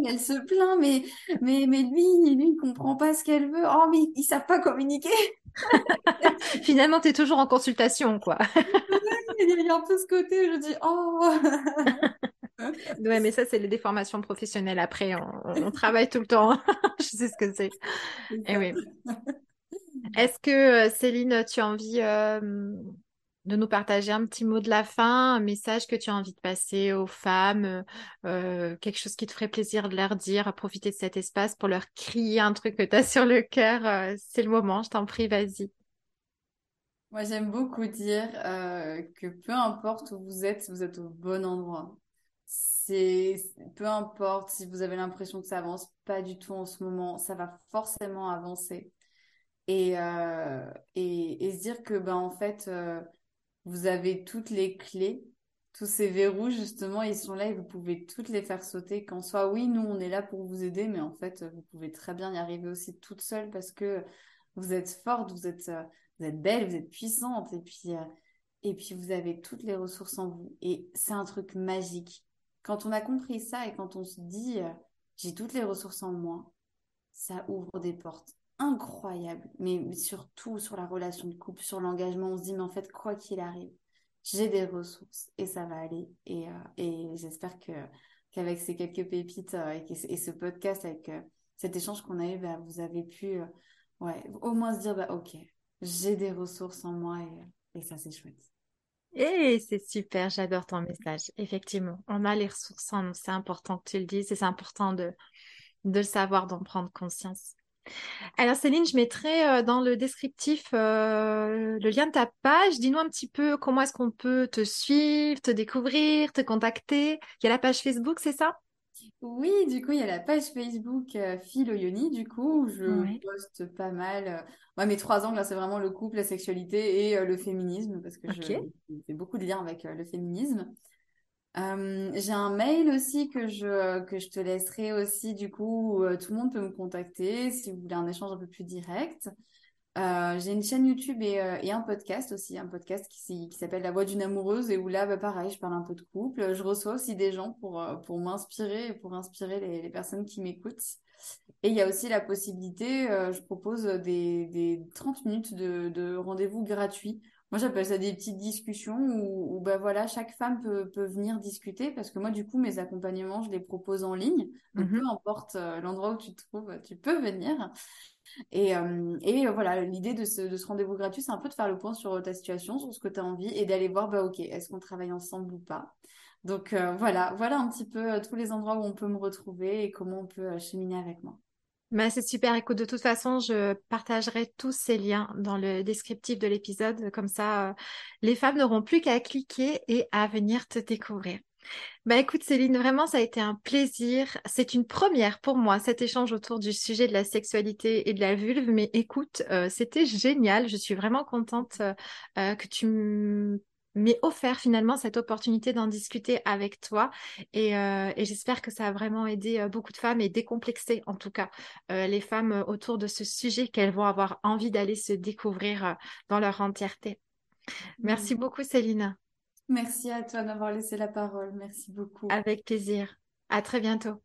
elle se plaint, mais, mais, mais lui, lui, il comprend pas ce qu'elle veut. Oh, mais ils savent pas communiquer. Finalement, tu es toujours en consultation, quoi. il y a un peu ce côté, je dis, oh. ouais, mais ça, c'est les déformations professionnelles. Après, on, travaille tout le temps. je sais ce que c'est. Et eh oui. Est-ce que, euh, Céline, tu as envie euh, de nous partager un petit mot de la fin, un message que tu as envie de passer aux femmes, euh, euh, quelque chose qui te ferait plaisir de leur dire, à profiter de cet espace pour leur crier un truc que tu as sur le cœur. Euh, c'est le moment, je t'en prie, vas-y. Moi, j'aime beaucoup dire que peu importe où vous êtes, vous êtes au bon endroit. c'est peu importe si vous avez l'impression que ça avance pas du tout en ce moment, ça va forcément avancer. Et, euh, et, et, se dire que ben en fait euh, vous avez toutes les clés, tous ces verrous justement, ils sont là et vous pouvez toutes les faire sauter. Qu'en soit oui, nous on est là pour vous aider, mais en fait vous pouvez très bien y arriver aussi toute seule parce que vous êtes forte, vous êtes euh, vous êtes belle, vous êtes puissante et puis et puis vous avez toutes les ressources en vous. Et c'est un truc magique quand on a compris ça et quand on se dit euh, j'ai toutes les ressources en moi, ça ouvre des portes incroyables. Mais, surtout sur la relation de couple, sur l'engagement, on se dit mais en fait quoi qu'il arrive, j'ai des ressources et ça va aller. Et, euh, j'espère que qu'avec ces quelques pépites euh, et, ce podcast, avec cet échange qu'on a eu, bah, vous avez pu ouais, au moins se dire bah ok, j'ai des ressources en moi et, et ça c'est chouette. Et c'est super, j'adore ton message. Effectivement, on a les ressources en nous, c'est important que tu le dises et c'est important de, de le savoir, d'en prendre conscience. Alors Céline, je mettrai euh, dans le descriptif euh, le lien de ta page. Dis-nous un petit peu comment est-ce qu'on peut te suivre, te découvrir, te contacter. Il y a la page Facebook, c'est ça? Oui, du coup, il y a la page Facebook euh, Philo Yoni, du coup, où je poste pas mal. Euh, mes trois angles, c'est vraiment le couple, la sexualité et euh, le féminisme, parce que je, fais beaucoup de liens avec le féminisme. J'ai un mail aussi que je, que je te laisserai aussi, du coup, où, tout le monde peut me contacter si vous voulez un échange un peu plus direct. Euh, j'ai une chaîne YouTube euh, et, un podcast aussi, un podcast qui, s'appelle La Voix d'une amoureuse et où là, bah, pareil, je parle un peu de couple. Je reçois aussi des gens pour, euh, pour m'inspirer et pour inspirer les, les personnes qui m'écoutent. Et il y a aussi la possibilité, je propose des, des 30 minutes de, de rendez-vous gratuits. Moi, j'appelle ça des petites discussions où, où bah, voilà, chaque femme peut, peut venir discuter parce que moi, du coup, mes accompagnements, je les propose en ligne. Donc, mmh peu importe l'endroit où tu te trouves, tu peux venir. Et, euh, et euh, voilà, l'idée de ce, de ce rendez-vous gratuit, c'est un peu de faire le point sur ta situation, sur ce que tu as envie et d'aller voir, bah ok, est-ce qu'on travaille ensemble ou pas? Donc euh, voilà, voilà un petit peu tous les endroits où on peut me retrouver et comment on peut cheminer avec moi. Bah, c'est super. Écoute, de toute façon, je partagerai tous ces liens dans le descriptif de l'épisode. Comme ça, les femmes n'auront plus qu'à cliquer et à venir te découvrir. Bah écoute Céline, vraiment ça a été un plaisir. C'est une première pour moi cet échange autour du sujet de la sexualité et de la vulve. Mais écoute, euh, c'était génial. Je suis vraiment contente euh, euh, que tu m'aies offert finalement cette opportunité d'en discuter avec toi. Et, et j'espère que ça a vraiment aidé beaucoup de femmes et décomplexé en tout cas les femmes autour de ce sujet qu'elles vont avoir envie d'aller se découvrir dans leur entièreté. Merci beaucoup Céline. Merci à toi d'avoir laissé la parole. Merci beaucoup. Avec plaisir. À très bientôt.